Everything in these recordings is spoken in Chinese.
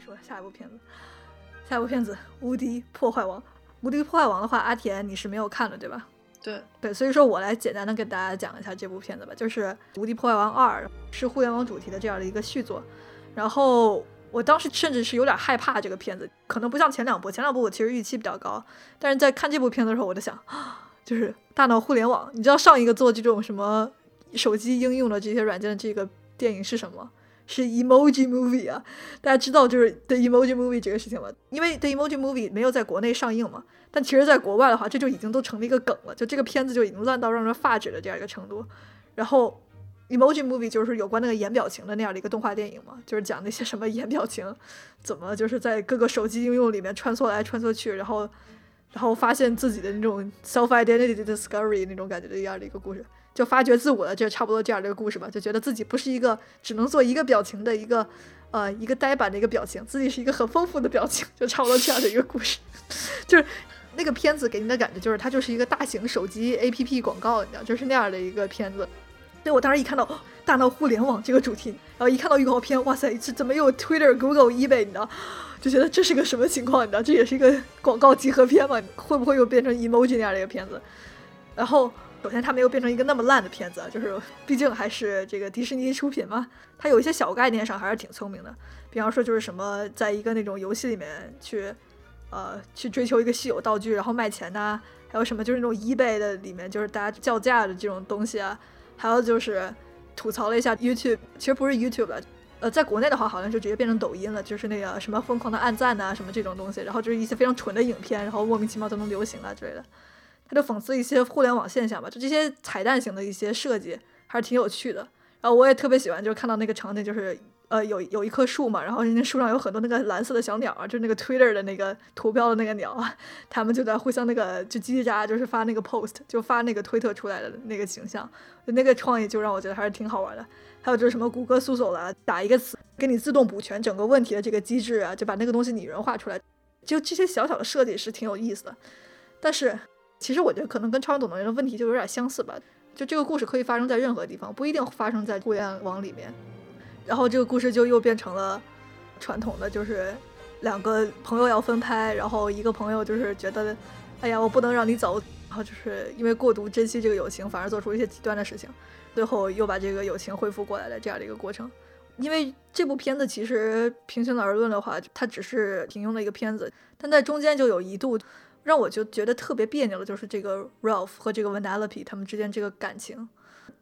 说下一部片子，下一部片子《无敌破坏王》。《无敌破坏王》的话，阿田你是没有看的对吧？对对，所以说我来简单的给大家讲一下这部片子吧。就是《无敌破坏王二》是互联网主题的这样的一个续作。然后我当时甚至是有点害怕这个片子，可能不像前两部，前两部我其实预期比较高，但是在看这部片子的时候，我就想，就是大脑互联网。你知道上一个做这种什么手机应用的这些软件的这个电影是什么？是 emoji movie 啊，大家知道就是 the emoji movie 这个事情吗？因为 the emoji movie 没有在国内上映嘛，但其实在国外的话，这就已经都成了一个梗了，就这个片子就已经烂到让人发指的这样一个程度。然后 emoji movie 就是有关那个颜表情的那样的一个动画电影嘛，就是讲那些什么颜表情怎么就是在各个手机应用里面穿梭来穿梭去，然后然后发现自己的那种 self identity discovery 那种感觉的一样的一个故事。就发掘自我的，就差不多这样的一个故事吧。就觉得自己不是一个只能做一个表情的一个，呃，一个呆板的一个表情，自己是一个很丰富的表情，就差不多这样的一个故事。就是那个片子给你的感觉，就是它就是一个大型手机 APP 广告，你知道，就是那样的一个片子。所以我当时一看到大闹互联网这个主题，然后一看到预告片，哇塞，这怎么有 Twitter、Google、eBay？你知道，就觉得这是个什么情况？你知道，这也是一个广告集合片吗？会不会又变成 emoji 那样的一个片子？然后。首先，它没有变成一个那么烂的片子，就是毕竟还是这个迪士尼出品嘛。它有一些小概念上还是挺聪明的，比方说就是什么，在一个那种游戏里面去，呃，去追求一个稀有道具，然后卖钱呐，还有什么就是那种 eBay 的里面就是大家叫价的这种东西啊，还有就是吐槽了一下 YouTube，其实不是 YouTube 了，呃，在国内的话好像就直接变成抖音了，就是那个什么疯狂的暗赞呐，什么这种东西，然后就是一些非常蠢的影片，然后莫名其妙都能流行了之类的。他就讽刺一些互联网现象吧，就这些彩蛋型的一些设计还是挺有趣的。然后我也特别喜欢，就是看到那个场景，就是呃有有一棵树嘛，然后人家树上有很多那个蓝色的小鸟啊，就是那个 Twitter 的那个图标的那个鸟啊，他们就在互相那个就叽叽喳喳，就是发那个 post，就发那个推特出来的那个形象，就那个创意就让我觉得还是挺好玩的。还有就是什么谷歌搜索了，打一个词给你自动补全整个问题的这个机制啊，就把那个东西拟人化出来，就这些小小的设计是挺有意思的，但是。其实我觉得可能跟超人总动员的问题就有点相似吧，就这个故事可以发生在任何地方，不一定发生在互联网里面。然后这个故事就又变成了传统的，就是两个朋友要分拍，然后一个朋友就是觉得，哎呀，我不能让你走，然后就是因为过度珍惜这个友情，反而做出一些极端的事情，最后又把这个友情恢复过来的这样的一个过程。因为这部片子其实平心而论的话，它只是平庸的一个片子，但在中间就有一度。让我就觉得特别别扭的，就是这个 Ralph 和这个 Vanellope 他们之间这个感情。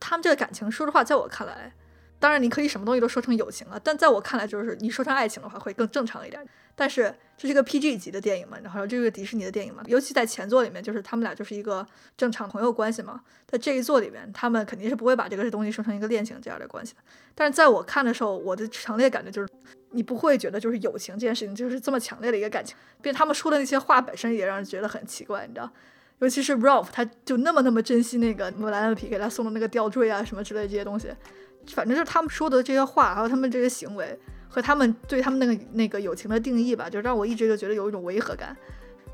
他们这个感情，说实话，在我看来，当然你可以什么东西都说成友情了，但在我看来，就是你说成爱情的话会更正常一点。但是这是一个 PG 级的电影嘛，然后这个迪士尼的电影嘛，尤其在前作里面，就是他们俩就是一个正常朋友关系嘛。在这一作里面，他们肯定是不会把这个东西说成一个恋情这样的关系的。但是在我看的时候，我的强烈感觉就是。你不会觉得就是友情这件事情就是这么强烈的一个感情，并且他们说的那些话本身也让人觉得很奇怪，你知道？尤其是 Ralph，他就那么那么珍惜那个莫兰的皮给他送的那个吊坠啊什么之类这些东西，反正就是他们说的这些话，还有他们这些行为和他们对他们那个那个友情的定义吧，就让我一直就觉得有一种违和感，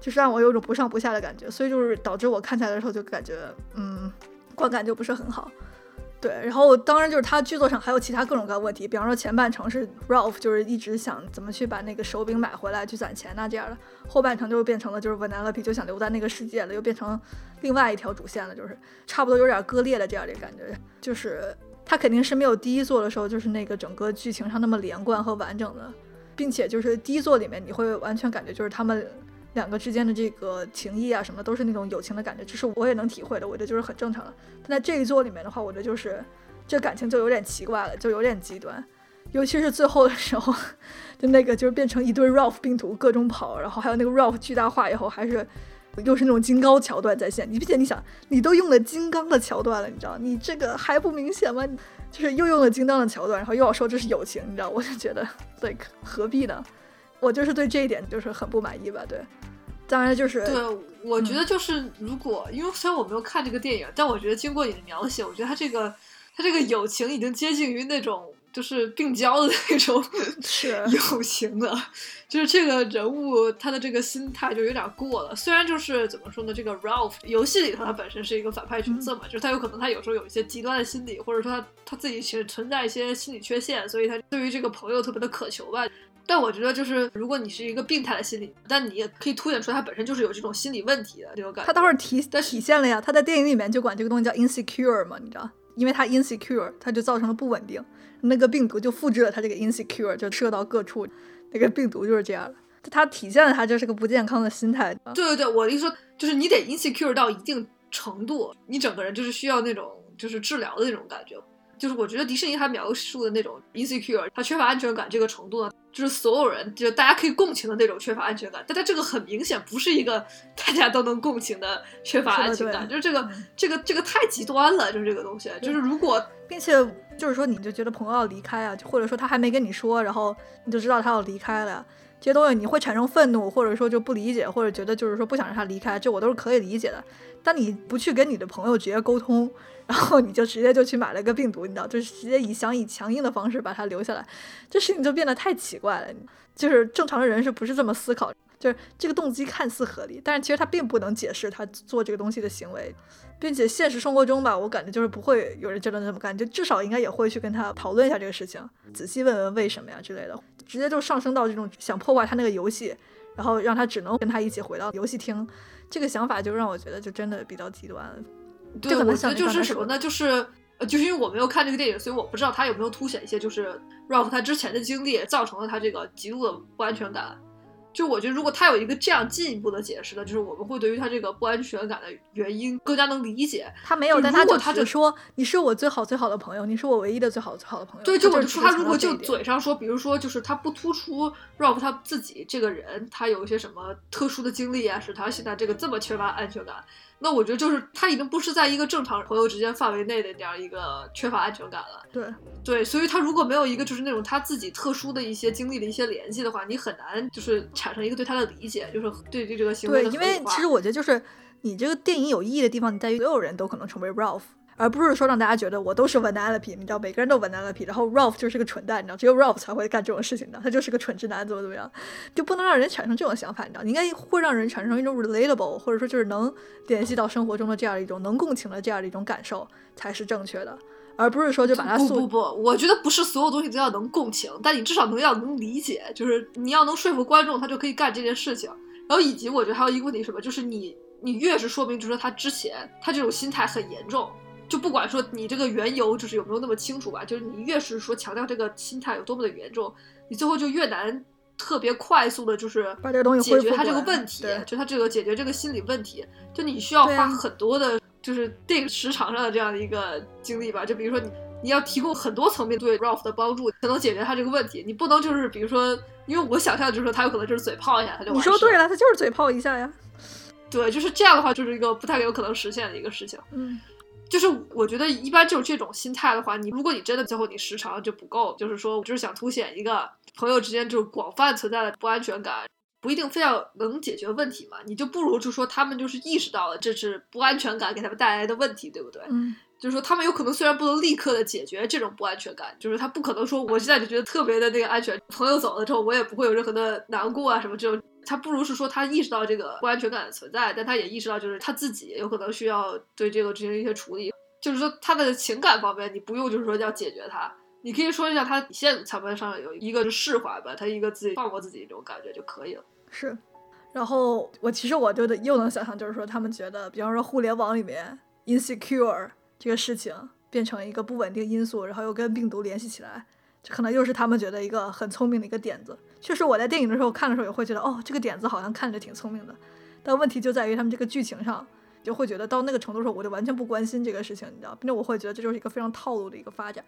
就是让我有一种不上不下的感觉，所以就是导致我看起来的时候就感觉，嗯，观感就不是很好。对，然后当然就是他剧作上还有其他各种各样的问题，比方说前半程是 Ralph 就是一直想怎么去把那个手柄买回来去攒钱呐这样的，后半程就变成了就是 Vanellope 就想留在那个世界了，又变成另外一条主线了，就是差不多有点割裂的这样的感觉，就是他肯定是没有第一作的时候就是那个整个剧情上那么连贯和完整的，并且就是第一作里面你会完全感觉就是他们。两个之间的这个情谊啊，什么都是那种友情的感觉，这是我也能体会的，我觉得就是很正常的。但在这一作里面的话，我觉得就是这感情就有点奇怪了，就有点极端，尤其是最后的时候，就那个就是变成一堆 Ralph 病毒各种跑，然后还有那个 Ralph 巨大化以后，还是又是那种金刚桥段在线。你并且你想，你都用了金刚的桥段了，你知道，你这个还不明显吗？就是又用了金刚的桥段，然后又要说这是友情，你知道，我就觉得 like 何必呢？我就是对这一点就是很不满意吧，对，当然就是对，我觉得就是如果，因为虽然我没有看这个电影，但我觉得经过你的描写，我觉得他这个他这个友情已经接近于那种。就是病娇的那种是 友情的，就是这个人物他的这个心态就有点过了。虽然就是怎么说呢，这个 Ralph 游戏里头他本身是一个反派角色嘛，就是他有可能他有时候有一些极端的心理，或者说他他自己其实存在一些心理缺陷，所以他对于这个朋友特别的渴求吧。但我觉得就是如果你是一个病态的心理，但你也可以凸显出他本身就是有这种心理问题的这种感觉。他倒是体体现了呀，他在电影里面就管这个东西叫 insecure 嘛，你知道，因为他 insecure，他就造成了不稳定，那个病毒就复制了他这个 insecure，就射到各处，那个病毒就是这样的。它体现了他就是个不健康的心态。对对对，我的意思说就是你得 insecure 到一定程度，你整个人就是需要那种就是治疗的那种感觉。就是我觉得迪士尼他描述的那种 insecure，他缺乏安全感这个程度呢，就是所有人就大家可以共情的那种缺乏安全感。但他这个很明显不是一个 大家都能共情的缺乏安全感，就是这个这个这个太极端了，就是这个东西。就是如果并且就是说你就觉得朋友要离开啊，或者说他还没跟你说，然后你就知道他要离开了，这些东西你会产生愤怒，或者说就不理解，或者觉得就是说不想让他离开，这我都是可以理解的。但你不去跟你的朋友直接沟通。然后你就直接就去买了个病毒，你知道，就是直接以想以强硬的方式把它留下来，这事情就变得太奇怪了。就是正常的人是不是这么思考？就是这个动机看似合理，但是其实他并不能解释他做这个东西的行为，并且现实生活中吧，我感觉就是不会有人真的这么干，就至少应该也会去跟他讨论一下这个事情，仔细问问为什么呀之类的。直接就上升到这种想破坏他那个游戏，然后让他只能跟他一起回到游戏厅，这个想法就让我觉得就真的比较极端。对，我觉得就是什么呢？就是呃，就是因为我没有看这个电影，所以我不知道他有没有凸显一些，就是 Ralph 他之前的经历造成了他这个极度的不安全感。就我觉得，如果他有一个这样进一步的解释呢，就是我们会对于他这个不安全感的原因更加能理解。他没有，但他就他就说你是我最好最好的朋友，你是我唯一的最好最好的朋友。对，就我就说他如果就嘴上说，比如说就是他不突出 Ralph 他自己这个人，他有一些什么特殊的经历啊，使他现在这个这么缺乏安全感。那我觉得就是他已经不是在一个正常朋友之间范围内的这样一个缺乏安全感了。对对，所以他如果没有一个就是那种他自己特殊的一些经历的一些联系的话，你很难就是产生一个对他的理解，就是对对这个行为的对，因为其实我觉得就是你这个电影有意义的地方，你在于所有人都可能成为 Ralph。而不是说让大家觉得我都是 Vanellope，你知道，每个人都 Vanellope，然后 Ralph 就是个蠢蛋，你知道，只有 Ralph 才会干这种事情的，他就是个蠢直男，怎么怎么样，就不能让人产生这种想法，你知道，你应该会让人产生一种 relatable，或者说就是能联系到生活中的这样一种能共情的这样的一种感受才是正确的，而不是说就把它不不不，我觉得不是所有东西都要能共情，但你至少能要能理解，就是你要能说服观众，他就可以干这件事情。然后以及我觉得还有一个问题什么，就是你你越是说明，就是他之前他这种心态很严重。就不管说你这个缘由就是有没有那么清楚吧，就是你越是说强调这个心态有多么的严重，你最后就越难特别快速的，就是把这个东西解决他这个问题，就他这个解决这个心理问题，就你需要花很多的，就是这个时长上的这样的一个精力吧。就比如说你你要提供很多层面对 Ralph 的帮助，才能解决他这个问题。你不能就是比如说，因为我想象就是说他有可能就是嘴炮一下他就你说对了，他就是嘴炮一下呀。对，就是这样的话，就是一个不太有可能实现的一个事情。嗯。就是我觉得一般就是这种心态的话，你如果你真的最后你时长就不够，就是说我就是想凸显一个朋友之间就是广泛存在的不安全感，不一定非要能解决问题嘛，你就不如就说他们就是意识到了这是不安全感给他们带来的问题，对不对？嗯，就是说他们有可能虽然不能立刻的解决这种不安全感，就是他不可能说我现在就觉得特别的那个安全，朋友走了之后我也不会有任何的难过啊什么这种。他不如是说他意识到这个不安全感的存在，但他也意识到就是他自己有可能需要对这个进行一些处理。就是说他的情感方面，你不用就是说要解决他，你可以说一下他底线层面上有一个是释怀吧，他一个自己放过自己这种感觉就可以了。是，然后我其实我觉得又能想象，就是说他们觉得，比方说互联网里面 insecure 这个事情变成一个不稳定因素，然后又跟病毒联系起来，这可能又是他们觉得一个很聪明的一个点子。确实，我在电影的时候看的时候也会觉得，哦，这个点子好像看着挺聪明的，但问题就在于他们这个剧情上。就会觉得到那个程度的时候，我就完全不关心这个事情，你知道，并且我会觉得这就是一个非常套路的一个发展。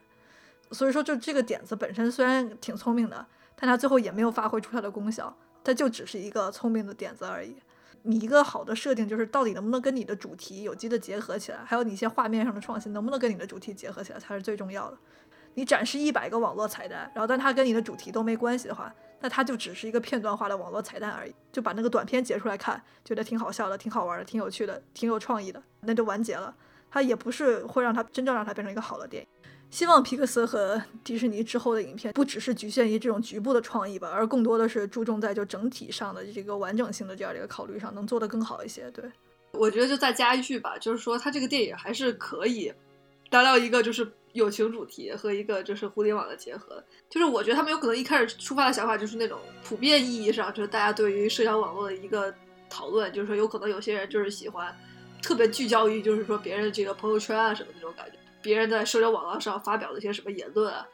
所以说，就这个点子本身虽然挺聪明的，但它最后也没有发挥出它的功效，它就只是一个聪明的点子而已。你一个好的设定，就是到底能不能跟你的主题有机的结合起来，还有你一些画面上的创新能不能跟你的主题结合起来，才是最重要的。你展示一百个网络彩蛋，然后但它跟你的主题都没关系的话。那它就只是一个片段化的网络彩蛋而已，就把那个短片截出来看，觉得挺好笑的、挺好玩的、挺有趣的、挺有创意的，那就完结了。它也不是会让它真正让它变成一个好的电影。希望皮克斯和迪士尼之后的影片不只是局限于这种局部的创意吧，而更多的是注重在就整体上的这个完整性的这样的一个考虑上，能做得更好一些。对，我觉得就再加一句吧，就是说它这个电影还是可以达到一个就是友情主题和一个就是互联网的结合。就是我觉得他们有可能一开始出发的想法就是那种普遍意义上，就是大家对于社交网络的一个讨论，就是说有可能有些人就是喜欢特别聚焦于就是说别人这个朋友圈啊什么那种感觉，别人在社交网络上发表的一些什么言论啊，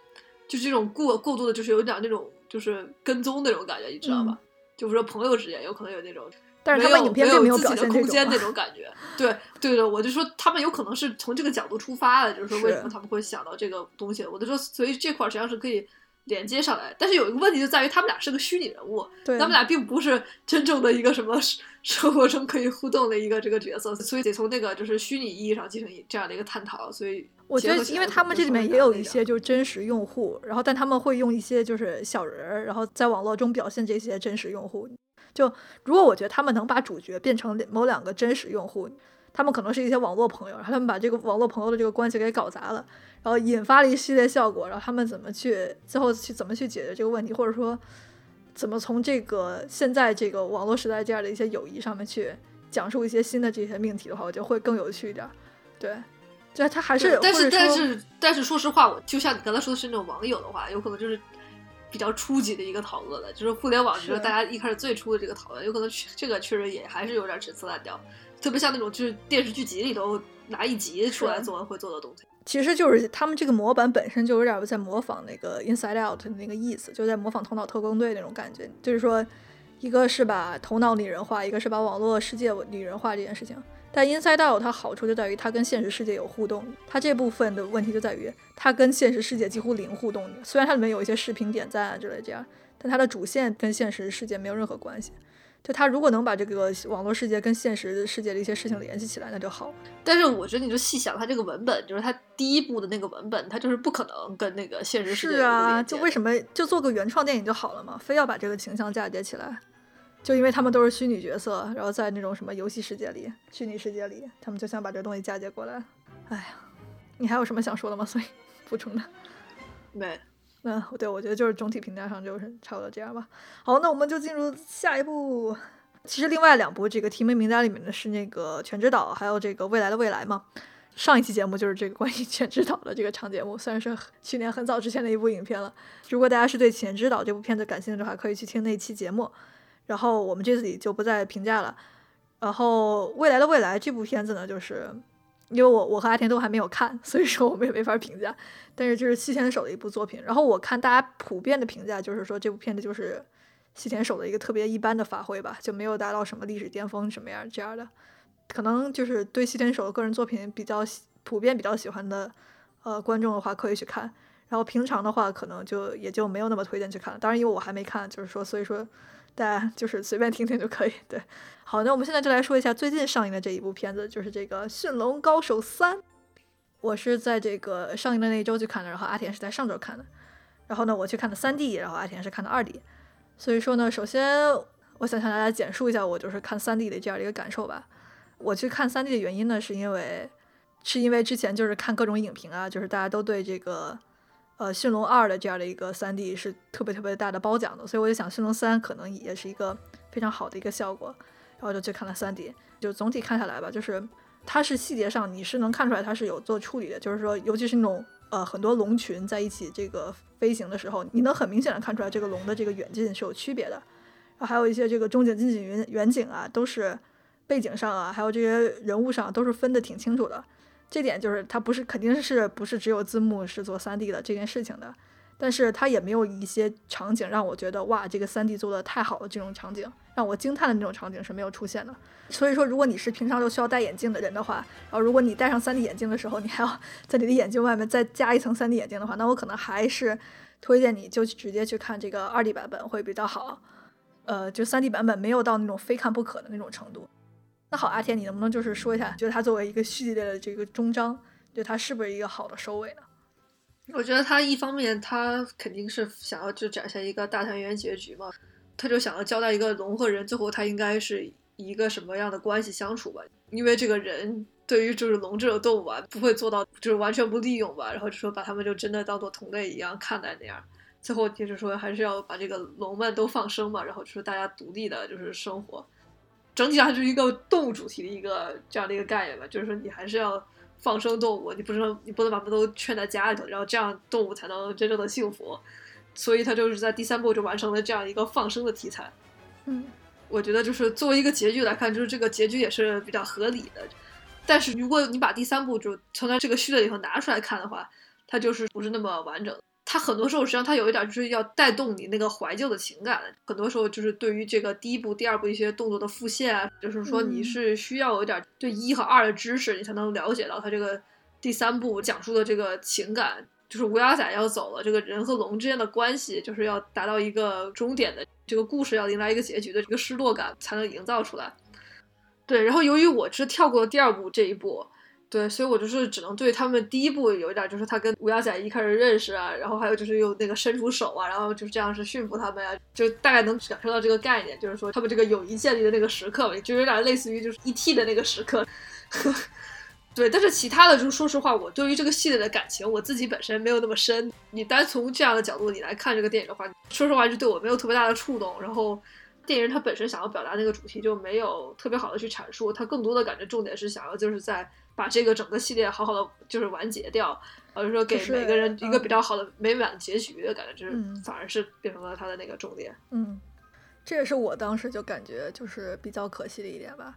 就这种过过度的，就是有点那种就是跟踪那种感觉，你知道吧？就是说朋友之间有可能有那种。但是他们影片并没有表现空间那种感觉，对对的，我就说他们有可能是从这个角度出发的，就是说为什么他们会想到这个东西，我就说，所以这块实际上是可以连接上来。但是有一个问题就在于他们俩是个虚拟人物，他们俩并不是真正的一个什么 生活中可以互动的一个这个角色，所以得从那个就是虚拟意义上进行这样的一个探讨。所以我觉得，因为他们这里面也有一些就是真实用户，然后但他们会用一些就是小人儿，然后在网络中表现这些真实用户。就如果我觉得他们能把主角变成某两个真实用户，他们可能是一些网络朋友，然后他们把这个网络朋友的这个关系给搞砸了，然后引发了一系列效果，然后他们怎么去最后去怎么去解决这个问题，或者说怎么从这个现在这个网络时代这样的一些友谊上面去讲述一些新的这些命题的话，我觉得会更有趣一点。对，就他还是，但是但是但是说实话，我就像你刚才说的是那种网友的话，有可能就是。比较初级的一个讨论了，就是互联网，就是大家一开始最初的这个讨论，有可能这个确实也还是有点陈词滥调，特别像那种就是电视剧集里头拿一集出来做会做的东西。其实就是他们这个模板本身就有点在模仿那个 Inside Out 的那个意思，就在模仿头脑特工队那种感觉，就是说一个是把头脑拟人化，一个是把网络世界拟人化这件事情。但 Inside Out 它好处就在于它跟现实世界有互动，它这部分的问题就在于它跟现实世界几乎零互动。虽然它里面有一些视频点赞啊之类这样，但它的主线跟现实世界没有任何关系。就它如果能把这个网络世界跟现实世界的一些事情联系起来，那就好。但是我觉得你就细想，它这个文本就是它第一部的那个文本，它就是不可能跟那个现实世界。是啊，就为什么就做个原创电影就好了嘛？非要把这个形象嫁接起来？就因为他们都是虚拟角色，然后在那种什么游戏世界里、虚拟世界里，他们就想把这个东西嫁接过来。哎呀，你还有什么想说的吗？所以补充的 没。嗯，对，我觉得就是总体评价上就是差不多这样吧。好，那我们就进入下一步。其实另外两部这个提名名单里面的是那个《全知岛》，还有这个《未来的未来》嘛。上一期节目就是这个关于《全知岛》的这个长节目，虽然是去年很早之前的一部影片了。如果大家是对《全知岛》这部片子感兴趣的话，可以去听那期节目。然后我们这里就不再评价了。然后未来的未来这部片子呢，就是因为我我和阿田都还没有看，所以说我们也没法评价。但是就是西田守的一部作品。然后我看大家普遍的评价就是说这部片子就是西田守的一个特别一般的发挥吧，就没有达到什么历史巅峰什么样这样的。可能就是对西田守的个人作品比较普遍比较喜欢的呃观众的话可以去看。然后平常的话可能就也就没有那么推荐去看了。当然因为我还没看，就是说所以说。大家就是随便听听就可以。对，好，那我们现在就来说一下最近上映的这一部片子，就是这个《驯龙高手三》。我是在这个上映的那一周去看的，然后阿田是在上周看的。然后呢，我去看的三 D，然后阿田是看的二 D。所以说呢，首先我想向大家简述一下我就是看三 D 的这样的一个感受吧。我去看三 D 的原因呢，是因为是因为之前就是看各种影评啊，就是大家都对这个。呃，《驯龙二》的这样的一个三 D 是特别特别大的褒奖的，所以我就想《驯龙三》可能也是一个非常好的一个效果，然后就去看了三 D。就总体看下来吧，就是它是细节上你是能看出来它是有做处理的，就是说，尤其是那种呃很多龙群在一起这个飞行的时候，你能很明显的看出来这个龙的这个远近是有区别的。然后还有一些这个中景、近景、远远景啊，都是背景上啊，还有这些人物上都是分的挺清楚的。这点就是它不是肯定是不是只有字幕是做三 D 的这件事情的，但是它也没有一些场景让我觉得哇这个三 D 做的太好了，这种场景让我惊叹的那种场景是没有出现的。所以说，如果你是平常就需要戴眼镜的人的话，然后如果你戴上三 D 眼镜的时候，你还要 在你的眼镜外面再加一层三 D 眼镜的话，那我可能还是推荐你就直接去看这个二 D 版本会比较好。呃，就三 D 版本没有到那种非看不可的那种程度。那好，阿天，你能不能就是说一下，觉得它作为一个序列的这个终章，就它是不是一个好的收尾呢？我觉得他一方面他肯定是想要就展现一个大团圆结局嘛，他就想要交代一个龙和人最后他应该是一个什么样的关系相处吧。因为这个人对于就是龙这种动物啊，不会做到就是完全不利用吧，然后就说把他们就真的当做同类一样看待那样。最后就是说还是要把这个龙们都放生嘛，然后就是大家独立的就是生活。整体上就是一个动物主题的一个这样的一个概念吧，就是说你还是要放生动物，你不能你不能把它们都圈在家里头，然后这样动物才能真正的幸福。所以他就是在第三部就完成了这样一个放生的题材。嗯，我觉得就是作为一个结局来看，就是这个结局也是比较合理的。但是如果你把第三部就从它这个序列里头拿出来看的话，它就是不是那么完整。它很多时候实际上它有一点就是要带动你那个怀旧的情感，很多时候就是对于这个第一部、第二部一些动作的复现啊，就是说你是需要有点对一和二的知识，你才能了解到它这个第三部讲述的这个情感，就是乌鸦仔要走了，这个人和龙之间的关系就是要达到一个终点的，这个故事要迎来一个结局的这个失落感才能营造出来。对，然后由于我是跳过第二部这一步。对，所以我就是只能对他们第一部有一点，就是他跟乌鸦仔一开始认识啊，然后还有就是用那个伸出手啊，然后就是这样是驯服他们呀，就大概能感受到这个概念，就是说他们这个友谊建立的那个时刻吧，就有点类似于就是 E.T. 的那个时刻。对，但是其他的，就是说实话，我对于这个系列的感情，我自己本身没有那么深。你单从这样的角度你来看这个电影的话，说实话就对我没有特别大的触动。然后电影它本身想要表达那个主题就没有特别好的去阐述，它更多的感觉重点是想要就是在。把这个整个系列好好的就是完结掉，或者说给每个人一个比较好的美满结局的感觉，就是反而是变成了他的那个重点。嗯，这也是我当时就感觉就是比较可惜的一点吧。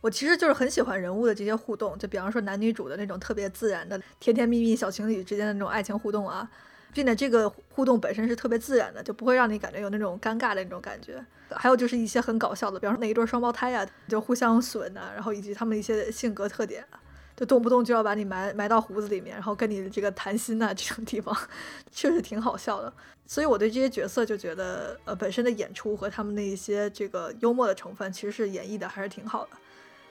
我其实就是很喜欢人物的这些互动，就比方说男女主的那种特别自然的甜甜蜜蜜小情侣之间的那种爱情互动啊，并且这个互动本身是特别自然的，就不会让你感觉有那种尴尬的那种感觉。还有就是一些很搞笑的，比方说那一对双胞胎呀，就互相损啊，然后以及他们一些性格特点。就动不动就要把你埋埋到胡子里面，然后跟你的这个谈心呐，这种地方确实挺好笑的。所以我对这些角色就觉得，呃，本身的演出和他们的一些这个幽默的成分，其实是演绎的还是挺好的。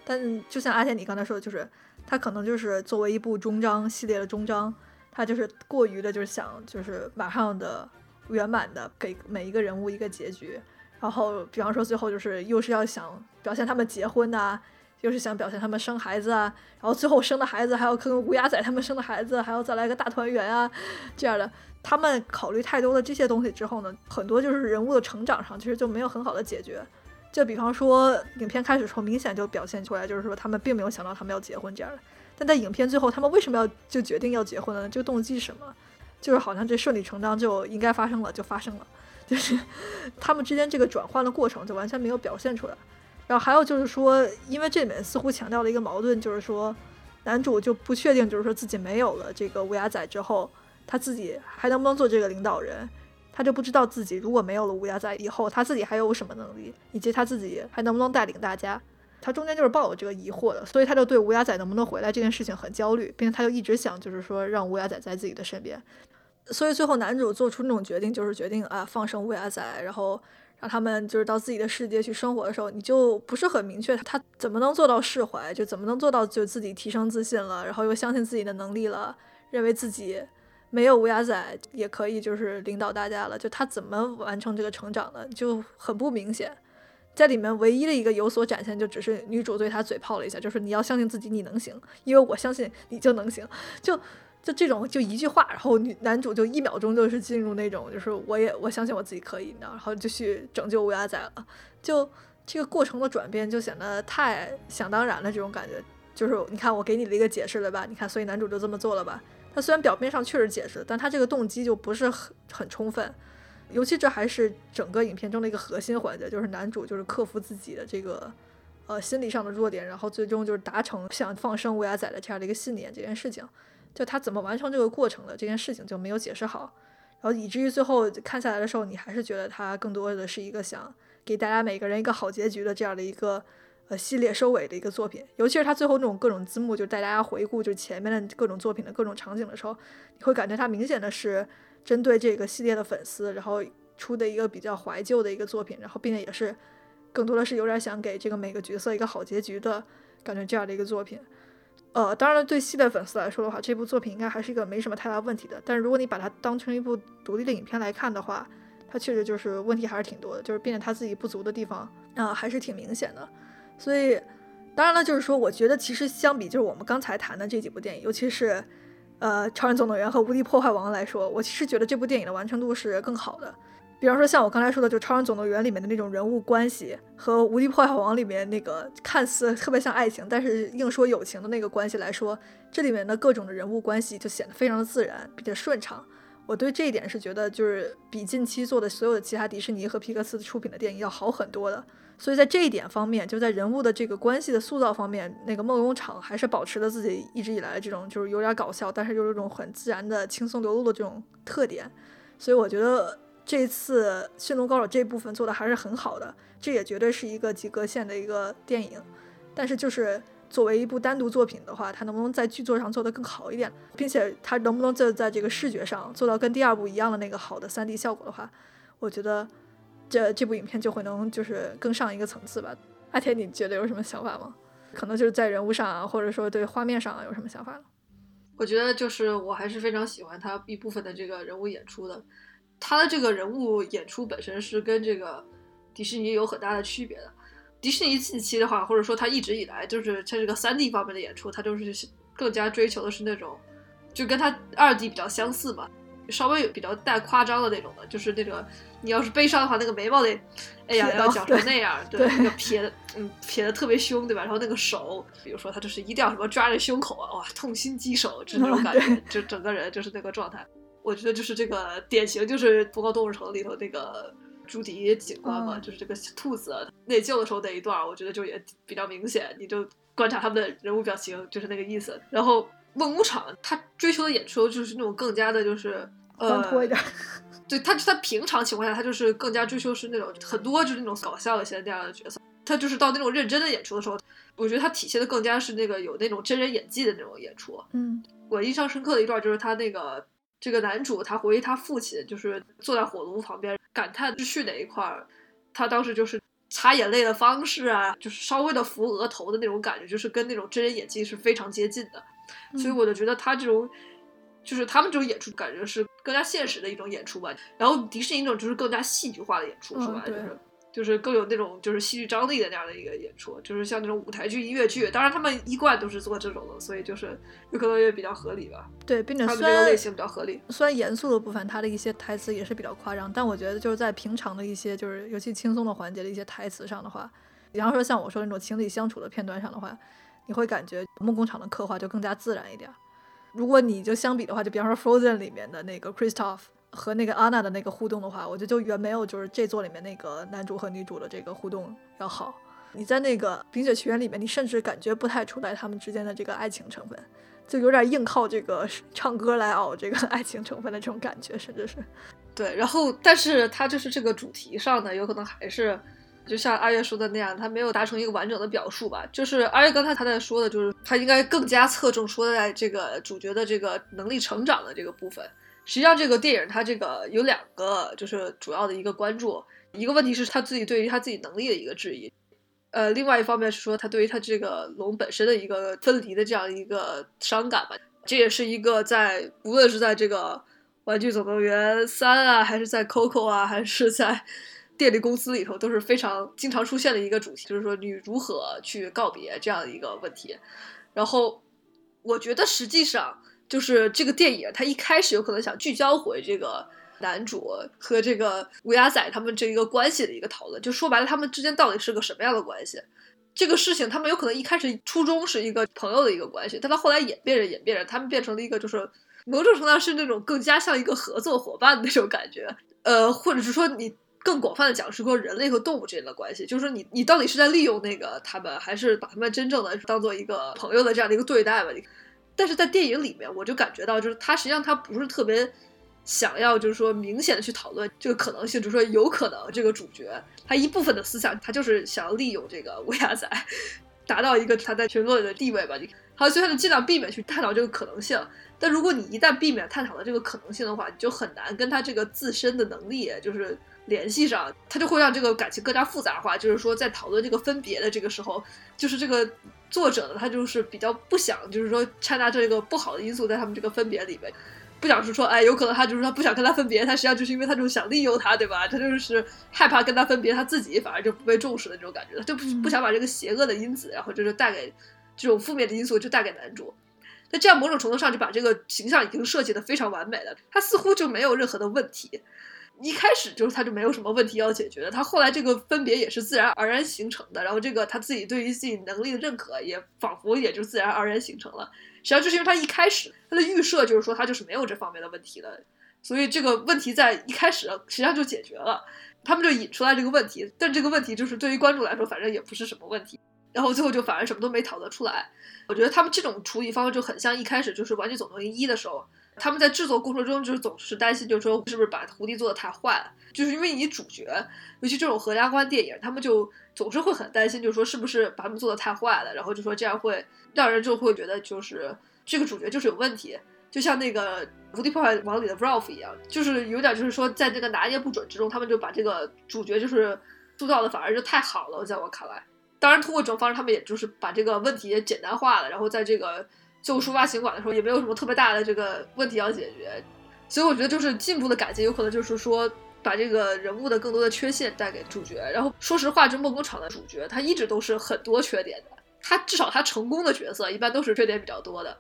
但就像阿田你刚才说的，就是他可能就是作为一部终章系列的终章，他就是过于的，就是想就是马上的圆满的给每一个人物一个结局。然后比方说最后就是又是要想表现他们结婚呐。就是想表现他们生孩子啊，然后最后生的孩子还要跟乌鸦仔他们生的孩子还要再来个大团圆啊，这样的。他们考虑太多的这些东西之后呢，很多就是人物的成长上其实就没有很好的解决。就比方说，影片开始时候明显就表现出来，就是说他们并没有想到他们要结婚这样的。但在影片最后，他们为什么要就决定要结婚呢？这个动机是什么？就是好像这顺理成章就应该发生了，就发生了。就是他们之间这个转换的过程就完全没有表现出来。然后还有就是说，因为这里面似乎强调了一个矛盾，就是说，男主就不确定，就是说自己没有了这个乌鸦仔之后，他自己还能不能做这个领导人，他就不知道自己如果没有了乌鸦仔以后，他自己还有什么能力，以及他自己还能不能带领大家，他中间就是抱有这个疑惑的，所以他就对乌鸦仔能不能回来这件事情很焦虑，并且他就一直想，就是说让乌鸦仔在自己的身边，所以最后男主做出那种决定，就是决定啊放生乌鸦仔，然后。让他们就是到自己的世界去生活的时候，你就不是很明确他怎么能做到释怀，就怎么能做到就自己提升自信了，然后又相信自己的能力了，认为自己没有乌鸦仔也可以就是领导大家了，就他怎么完成这个成长的就很不明显。在里面唯一的一个有所展现，就只是女主对他嘴炮了一下，就是你要相信自己，你能行，因为我相信你就能行，就。就这种，就一句话，然后女男主就一秒钟就是进入那种，就是我也我相信我自己可以，你知道，然后就去拯救乌鸦仔了。就这个过程的转变，就显得太想当然了，这种感觉。就是你看，我给你的一个解释了吧？你看，所以男主就这么做了吧？他虽然表面上确实解释，但他这个动机就不是很很充分。尤其这还是整个影片中的一个核心环节，就是男主就是克服自己的这个呃心理上的弱点，然后最终就是达成想放生乌鸦仔的这样的一个信念这件事情。就他怎么完成这个过程的这件事情就没有解释好，然后以至于最后看下来的时候，你还是觉得他更多的是一个想给大家每个人一个好结局的这样的一个呃系列收尾的一个作品。尤其是他最后那种各种字幕，就带大家回顾就前面的各种作品的各种场景的时候，你会感觉他明显的是针对这个系列的粉丝，然后出的一个比较怀旧的一个作品，然后并且也是更多的是有点想给这个每个角色一个好结局的感觉这样的一个作品。呃，当然了，对系列粉丝来说的话，这部作品应该还是一个没什么太大问题的。但是如果你把它当成一部独立的影片来看的话，它确实就是问题还是挺多的，就是并且它自己不足的地方啊，还是挺明显的。所以，当然了，就是说，我觉得其实相比就是我们刚才谈的这几部电影，尤其是呃《超人总动员》和《无敌破坏王》来说，我其实觉得这部电影的完成度是更好的。比方说像我刚才说的，就《超人总动员》里面的那种人物关系，和《无敌破坏王》里面那个看似特别像爱情，但是硬说友情的那个关系来说，这里面的各种的人物关系就显得非常的自然，比较顺畅。我对这一点是觉得，就是比近期做的所有的其他迪士尼和皮克斯出品的电影要好很多的。所以在这一点方面，就在人物的这个关系的塑造方面，那个梦工厂还是保持了自己一直以来的这种，就是有点搞笑，但是又有一种很自然的轻松流露的这种特点。所以我觉得这次《驯龙高手》这部分做的还是很好的，这也绝对是一个及格线的一个电影。但是就是。作为一部单独作品的话，它能不能在剧作上做得更好一点，并且它能不能在在这个视觉上做到跟第二部一样的那个好的 3D 效果的话，我觉得这这部影片就会能就是更上一个层次吧。阿田，你觉得有什么想法吗？可能就是在人物上啊，或者说对画面上有什么想法呢？我觉得就是我还是非常喜欢他一部分的这个人物演出的，他的这个人物演出本身是跟这个迪士尼有很大的区别的。迪士尼近期的话，或者说他一直以来就是在这个三 D 方面的演出，他就是更加追求的是那种，就跟他二 D 比较相似嘛，稍微有比较带夸张的那种的，就是那个你要是悲伤的话，那个眉毛得，哎呀要讲成那样，对，那个撇的，嗯，撇的特别凶，对吧？然后那个手，比如说他就是一定要什么抓着胸口啊，哇，痛心疾首，就那种感觉，就整个人就是那个状态。我觉得就是这个典型，就是《疯狂动物城》里头那个。朱迪警官嘛，就是这个兔子内疚的时候那一段，我觉得就也比较明显。你就观察他们的人物表情，就是那个意思。然后梦工厂他追求的演出就是那种更加的，就是呃，对他他平常情况下他就是更加追求是那种很多就是那种搞笑一些那样的角色。他就是到那种认真的演出的时候，我觉得他体现的更加是那个有那种真人演技的那种演出。嗯，我印象深刻的一段就是他那个这个男主他回忆他父亲就是坐在火炉旁边。感叹秩序那一块儿，他当时就是擦眼泪的方式啊，就是稍微的扶额头的那种感觉，就是跟那种真人演技是非常接近的。所以我就觉得他这种，就是他们这种演出感觉是更加现实的一种演出吧。然后迪士尼那种就是更加戏剧化的演出，是吧？就是。就是更有那种就是戏剧张力的那样的一个演出，就是像那种舞台剧、音乐剧，当然他们一贯都是做这种的，所以就是有可能也比较合理吧。对，并且他们这个类型比较合理。虽然严肃的部分，他的一些台词也是比较夸张，但我觉得就是在平常的一些就是尤其轻松的环节的一些台词上的话，比方说像我说那种情侣相处的片段上的话，你会感觉梦工厂的刻画就更加自然一点。如果你就相比的话，就比方说 Frozen 里面的那个 Christoph。和那个安娜的那个互动的话，我觉得就远没有就是这座里面那个男主和女主的这个互动要好。你在那个冰雪奇缘里面，你甚至感觉不太出来他们之间的这个爱情成分，就有点硬靠这个 唱歌来熬这个 爱情成分的这种感觉，甚至是。对，然后但是他就是这个主题上呢，有可能还是就像阿月说的那样，他没有达成一个完整的表述吧。就是阿月刚才他在说的，就是他应该更加侧重说在这个主角的这个能力成长的这个部分。实际上，这个电影它这个有两个，就是主要的一个关注。一个问题是他自己对于他自己能力的一个质疑，呃，另外一方面是说他对于他这个龙本身的一个分离的这样一个伤感吧。这也是一个在无论是在这个《玩具总动员三》啊，还是在 Coco 啊，还是在电力公司里头，都是非常经常出现的一个主题，就是说你如何去告别这样一个问题。然后，我觉得实际上。就是这个电影，他一开始有可能想聚焦回这个男主和这个乌鸦仔他们这一个关系的一个讨论，就说白了，他们之间到底是个什么样的关系？这个事情他们有可能一开始初衷是一个朋友的一个关系，但到后来演变着演变着，他们变成了一个就是某种程度上是那种更加像一个合作伙伴的那种感觉，呃，或者是说你更广泛的讲是说人类和动物之间的关系，就是说你你到底是在利用那个他们，还是把他们真正的当做一个朋友的这样的一个对待吧？但是在电影里面，我就感觉到，就是他实际上他不是特别想要，就是说明显的去讨论这个可能性，就是说有可能这个主角他一部分的思想，他就是想要利用这个乌鸦仔，达到一个他在群落里的地位吧。你好，所以他就尽量避免去探讨这个可能性。但如果你一旦避免探讨了这个可能性的话，你就很难跟他这个自身的能力就是联系上，他就会让这个感情更加复杂化。就是说，在讨论这个分别的这个时候，就是这个。作者呢，他就是比较不想，就是说掺杂这个不好的因素在他们这个分别里面，不想是说，哎，有可能他就是他不想跟他分别，他实际上就是因为他就是想利用他，对吧？他就是害怕跟他分别，他自己反而就不被重视的这种感觉，他就不不想把这个邪恶的因子，然后就是带给这种负面的因素，就带给男主。那这样某种程度上就把这个形象已经设计的非常完美了，他似乎就没有任何的问题。一开始就是他就没有什么问题要解决的，他后来这个分别也是自然而然形成的，然后这个他自己对于自己能力的认可也仿佛也就自然而然形成了。实际上就是因为他一开始他的预设就是说他就是没有这方面的问题的，所以这个问题在一开始实际上就解决了，他们就引出来这个问题，但这个问题就是对于观众来说反正也不是什么问题，然后最后就反而什么都没讨得出来。我觉得他们这种处理方式就很像一开始就是《玩具总动员一》的时候。他们在制作过程中就是总是担心，就是说是不是把胡迪做的太坏了？就是因为你主角，尤其这种合家欢电影，他们就总是会很担心，就是说是不是把他们做的太坏了？然后就说这样会让人就会觉得就是这个主角就是有问题，就像那个《无敌破坏王》里的 Ralph 一样，就是有点就是说在这个拿捏不准之中，他们就把这个主角就是塑造的反而就太好了，在我看来。当然，通过这种方式，他们也就是把这个问题也简单化了，然后在这个。就出发行馆的时候，也没有什么特别大的这个问题要解决，所以我觉得就是进步的改进，有可能就是说把这个人物的更多的缺陷带给主角。然后说实话，这梦工厂的主角他一直都是很多缺点的，他至少他成功的角色一般都是缺点比较多的，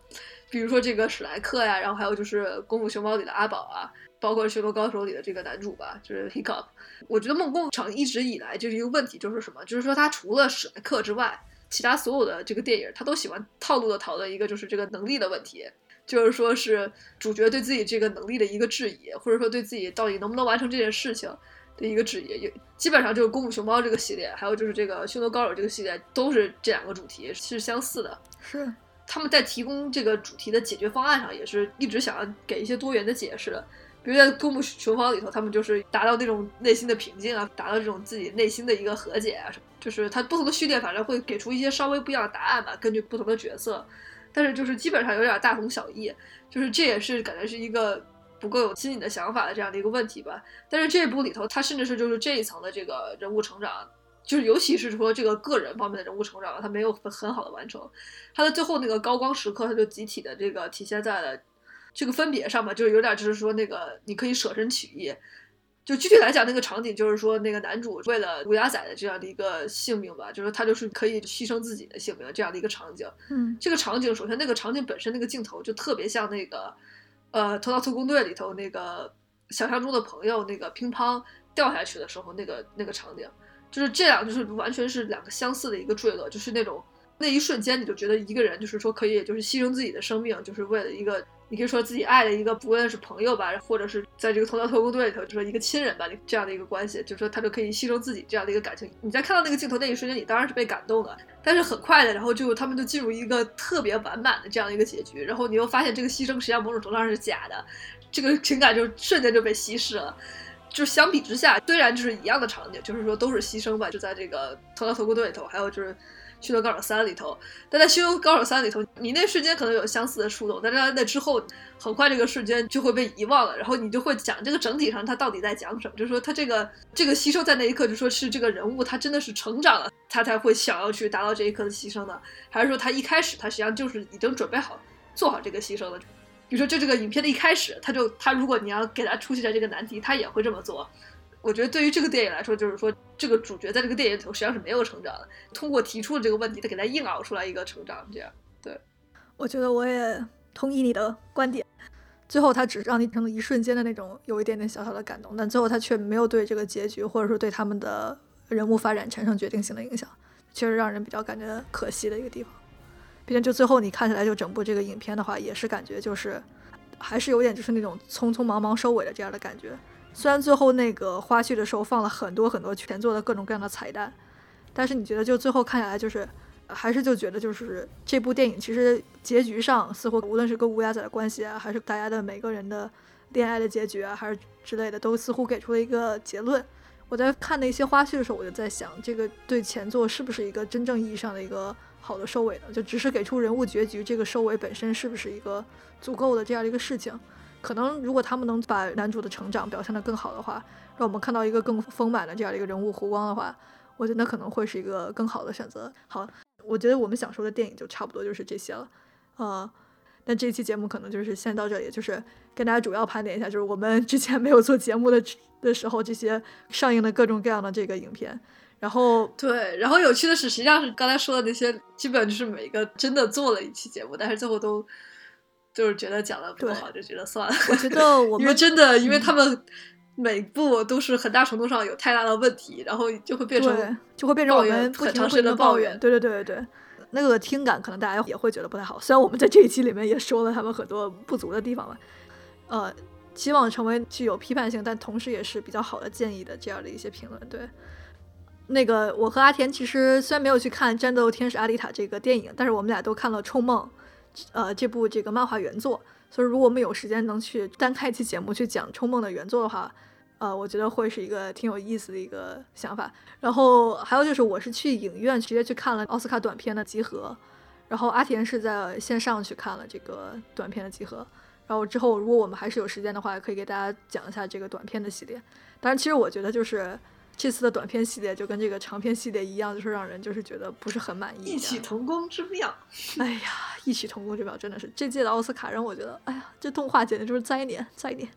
比如说这个史莱克呀，然后还有就是《功夫熊猫》里的阿宝啊，包括《驯龙高手》里的这个男主吧，就是 Hiccup。我觉得梦工厂一直以来就是一个问题，就是什么？就是说他除了史莱克之外。其他所有的这个电影，他都喜欢套路的讨论一个，就是这个能力的问题，就是说是主角对自己这个能力的一个质疑，或者说对自己到底能不能完成这件事情的一个质疑。也基本上就是《功夫熊猫》这个系列，还有就是这个《驯龙高手》这个系列，都是这两个主题是相似的。是他们在提供这个主题的解决方案上，也是一直想要给一些多元的解释。比如在《功夫熊猫》里头，他们就是达到那种内心的平静啊，达到这种自己内心的一个和解啊什么。就是它不同的序列，反正会给出一些稍微不一样的答案吧，根据不同的角色，但是就是基本上有点大同小异，就是这也是感觉是一个不够有新颖的想法的这样的一个问题吧。但是这一部里头，它甚至是就是这一层的这个人物成长，就是尤其是说这个个人方面的人物成长，它没有很好的完成。它的最后那个高光时刻，它就集体的这个体现在了这个分别上吧，就是有点就是说那个你可以舍身取义。就具体来讲，那个场景就是说，那个男主为了乌鸦仔的这样的一个性命吧，就是他就是可以牺牲自己的性命这样的一个场景。嗯，这个场景首先那个场景本身那个镜头就特别像那个，呃，《头脑特工队》里头那个想象中的朋友那个乒乓掉下去的时候那个那个场景，就是这样，就是完全是两个相似的一个坠落，就是那种那一瞬间你就觉得一个人就是说可以就是牺牲自己的生命，就是为了一个。你可以说自己爱的一个，不论是朋友吧，或者是在这个头脑特工队里头，就说一个亲人吧，这样的一个关系，就说他就可以牺牲自己这样的一个感情。你在看到那个镜头那一瞬间，你当然是被感动的，但是很快的，然后就他们就进入一个特别完满的这样的一个结局，然后你又发现这个牺牲实际上某种程度上是假的，这个情感就瞬间就被稀释了。就相比之下，虽然就是一样的场景，就是说都是牺牲吧，就在这个头脑特工队里头，还有就是。《驯龙高手三》里头，但在《驯龙高手三》里头，你那瞬间可能有相似的触动，但是在那之后，很快这个瞬间就会被遗忘了，然后你就会讲这个整体上他到底在讲什么，就是说他这个这个牺牲在那一刻，就说是这个人物他真的是成长了，他才会想要去达到这一刻的牺牲的，还是说他一开始他实际上就是已经准备好做好这个牺牲了？比如说就这个影片的一开始，他就他如果你要给他出现在这个难题，他也会这么做。我觉得对于这个电影来说，就是说这个主角在这个电影里头实际上是没有成长的。通过提出的这个问题，他给他硬熬出来一个成长，这样。对，我觉得我也同意你的观点。最后他只让你成了一瞬间的那种有一点点小小的感动，但最后他却没有对这个结局或者说对他们的人物发展产生决定性的影响，确实让人比较感觉可惜的一个地方。毕竟就最后你看起来就整部这个影片的话，也是感觉就是还是有点就是那种匆匆忙忙收尾的这样的感觉。虽然最后那个花絮的时候放了很多很多前作的各种各样的彩蛋，但是你觉得就最后看下来就是，还是就觉得就是这部电影其实结局上似乎无论是跟乌鸦仔的关系啊，还是大家的每个人的恋爱的结局啊，还是之类的，都似乎给出了一个结论。我在看那些花絮的时候，我就在想，这个对前作是不是一个真正意义上的一个好的收尾呢？就只是给出人物结局，这个收尾本身是不是一个足够的这样的一个事情？可能如果他们能把男主的成长表现得更好的话，让我们看到一个更丰满的这样的一个人物弧光的话，我觉得那可能会是一个更好的选择。好，我觉得我们想说的电影就差不多就是这些了，啊，那这期节目可能就是先到这里，就是跟大家主要盘点一下，就是我们之前没有做节目的的时候，这些上映的各种各样的这个影片。然后对，然后有趣的是，实际上是刚才说的那些，基本就是每一个真的做了一期节目，但是最后都。就是觉得讲的不好，就觉得算了。我觉得 我们因为真的，因为他们每部都是很大程度上有太大的问题，然后就会变成，就会变成我们不很长时间的的抱怨抱怨。对对对对对，那个听感可能大家也会觉得不太好。虽然我们在这一期里面也说了他们很多不足的地方吧，呃，希望成为具有批判性，但同时也是比较好的建议的这样的一些评论。对，那个我和阿田其实虽然没有去看《战斗天使阿丽塔》这个电影，但是我们俩都看了《冲梦》，呃，这部这个漫画原作。所以如果我们有时间能去单开一期节目去讲《冲梦》的原作的话，呃，我觉得会是一个挺有意思的一个想法。然后还有就是，我是去影院直接去看了奥斯卡短片的集合，然后阿田是在线上去看了这个短片的集合。然后之后，如果我们还是有时间的话，可以给大家讲一下这个短片的系列。当然，其实我觉得就是这次的短片系列就跟这个长片系列一样，就是让人就是觉得不是很满意。异曲同工之妙。哎呀，异曲同工之妙，真的是这届的奥斯卡让我觉得，哎呀，这动画简直就是灾年，灾年。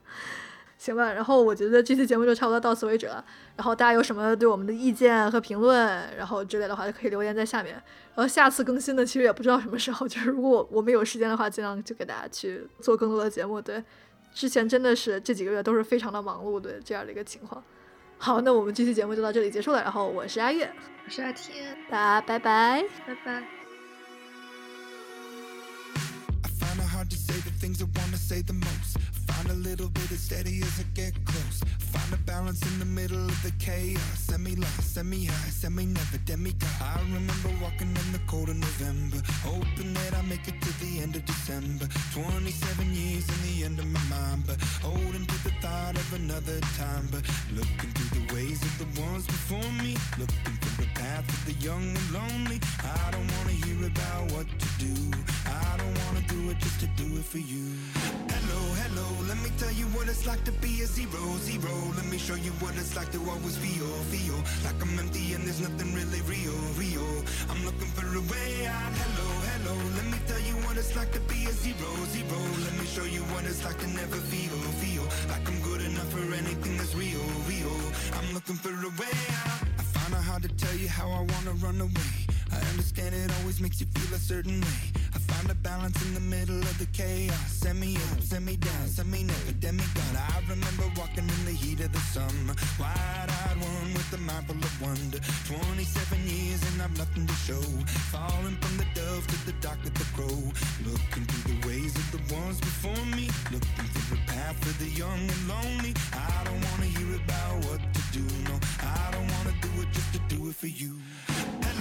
行吧，然后我觉得这期节目就差不多到此为止了。然后大家有什么对我们的意见和评论，然后之类的话，就可以留言在下面。然后下次更新的其实也不知道什么时候，就是如果我们有时间的话，尽量就给大家去做更多的节目。对，之前真的是这几个月都是非常的忙碌的这样的一个情况。好，那我们这期节目就到这里结束了。然后我是阿月，我是阿天，大家拜拜。拜拜。I find it hard to say the things I wanna say the most. Find a little bit of steady as I get close. Find a in the middle of the chaos. Semi lost, semi never demigod. I remember walking in the cold of November, hoping that I make it to the end of December. 27 years in the end of my mind, but holding to the thought of another time. But looking through the ways of the ones before me, looking through the path of the young and lonely. I don't wanna hear about what to do. I don't wanna do it just to do it for you. Hello, let me tell you what it's like to be a zero, zero. Let me show you what it's like to always feel, feel like I'm empty and there's nothing really real, real. I'm looking for a way out. Hello, hello, let me tell you what it's like to be a zero, zero. Let me show you what it's like to never feel, feel like I'm good enough for anything that's real, real. I'm looking for a way out. I find it hard to tell you how I wanna run away. I understand it always makes you feel a certain way. I find a balance in the middle of the chaos. Send me up, send me down, send me never demigod. I remember walking in the heat of the summer. Wide-eyed one with a mind full of wonder. 27 years and I've nothing to show. Falling from the dove to the dark of the crow. Looking through the ways of the ones before me. Looking through the path of the young and lonely. I don't wanna hear about what to do, no. I don't wanna do it just to do it for you. Hello,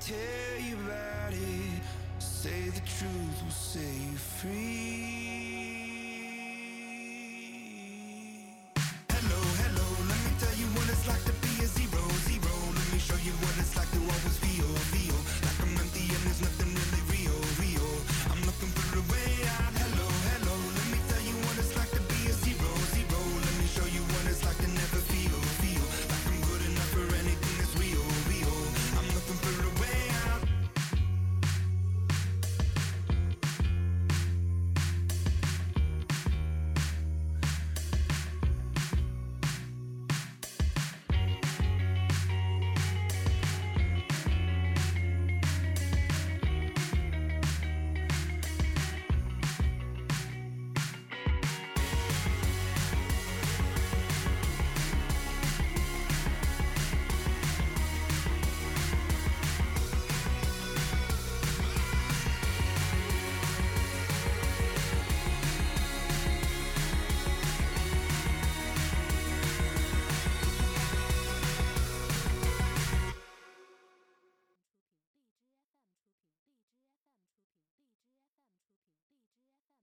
tell you about it. Say the truth will set you free.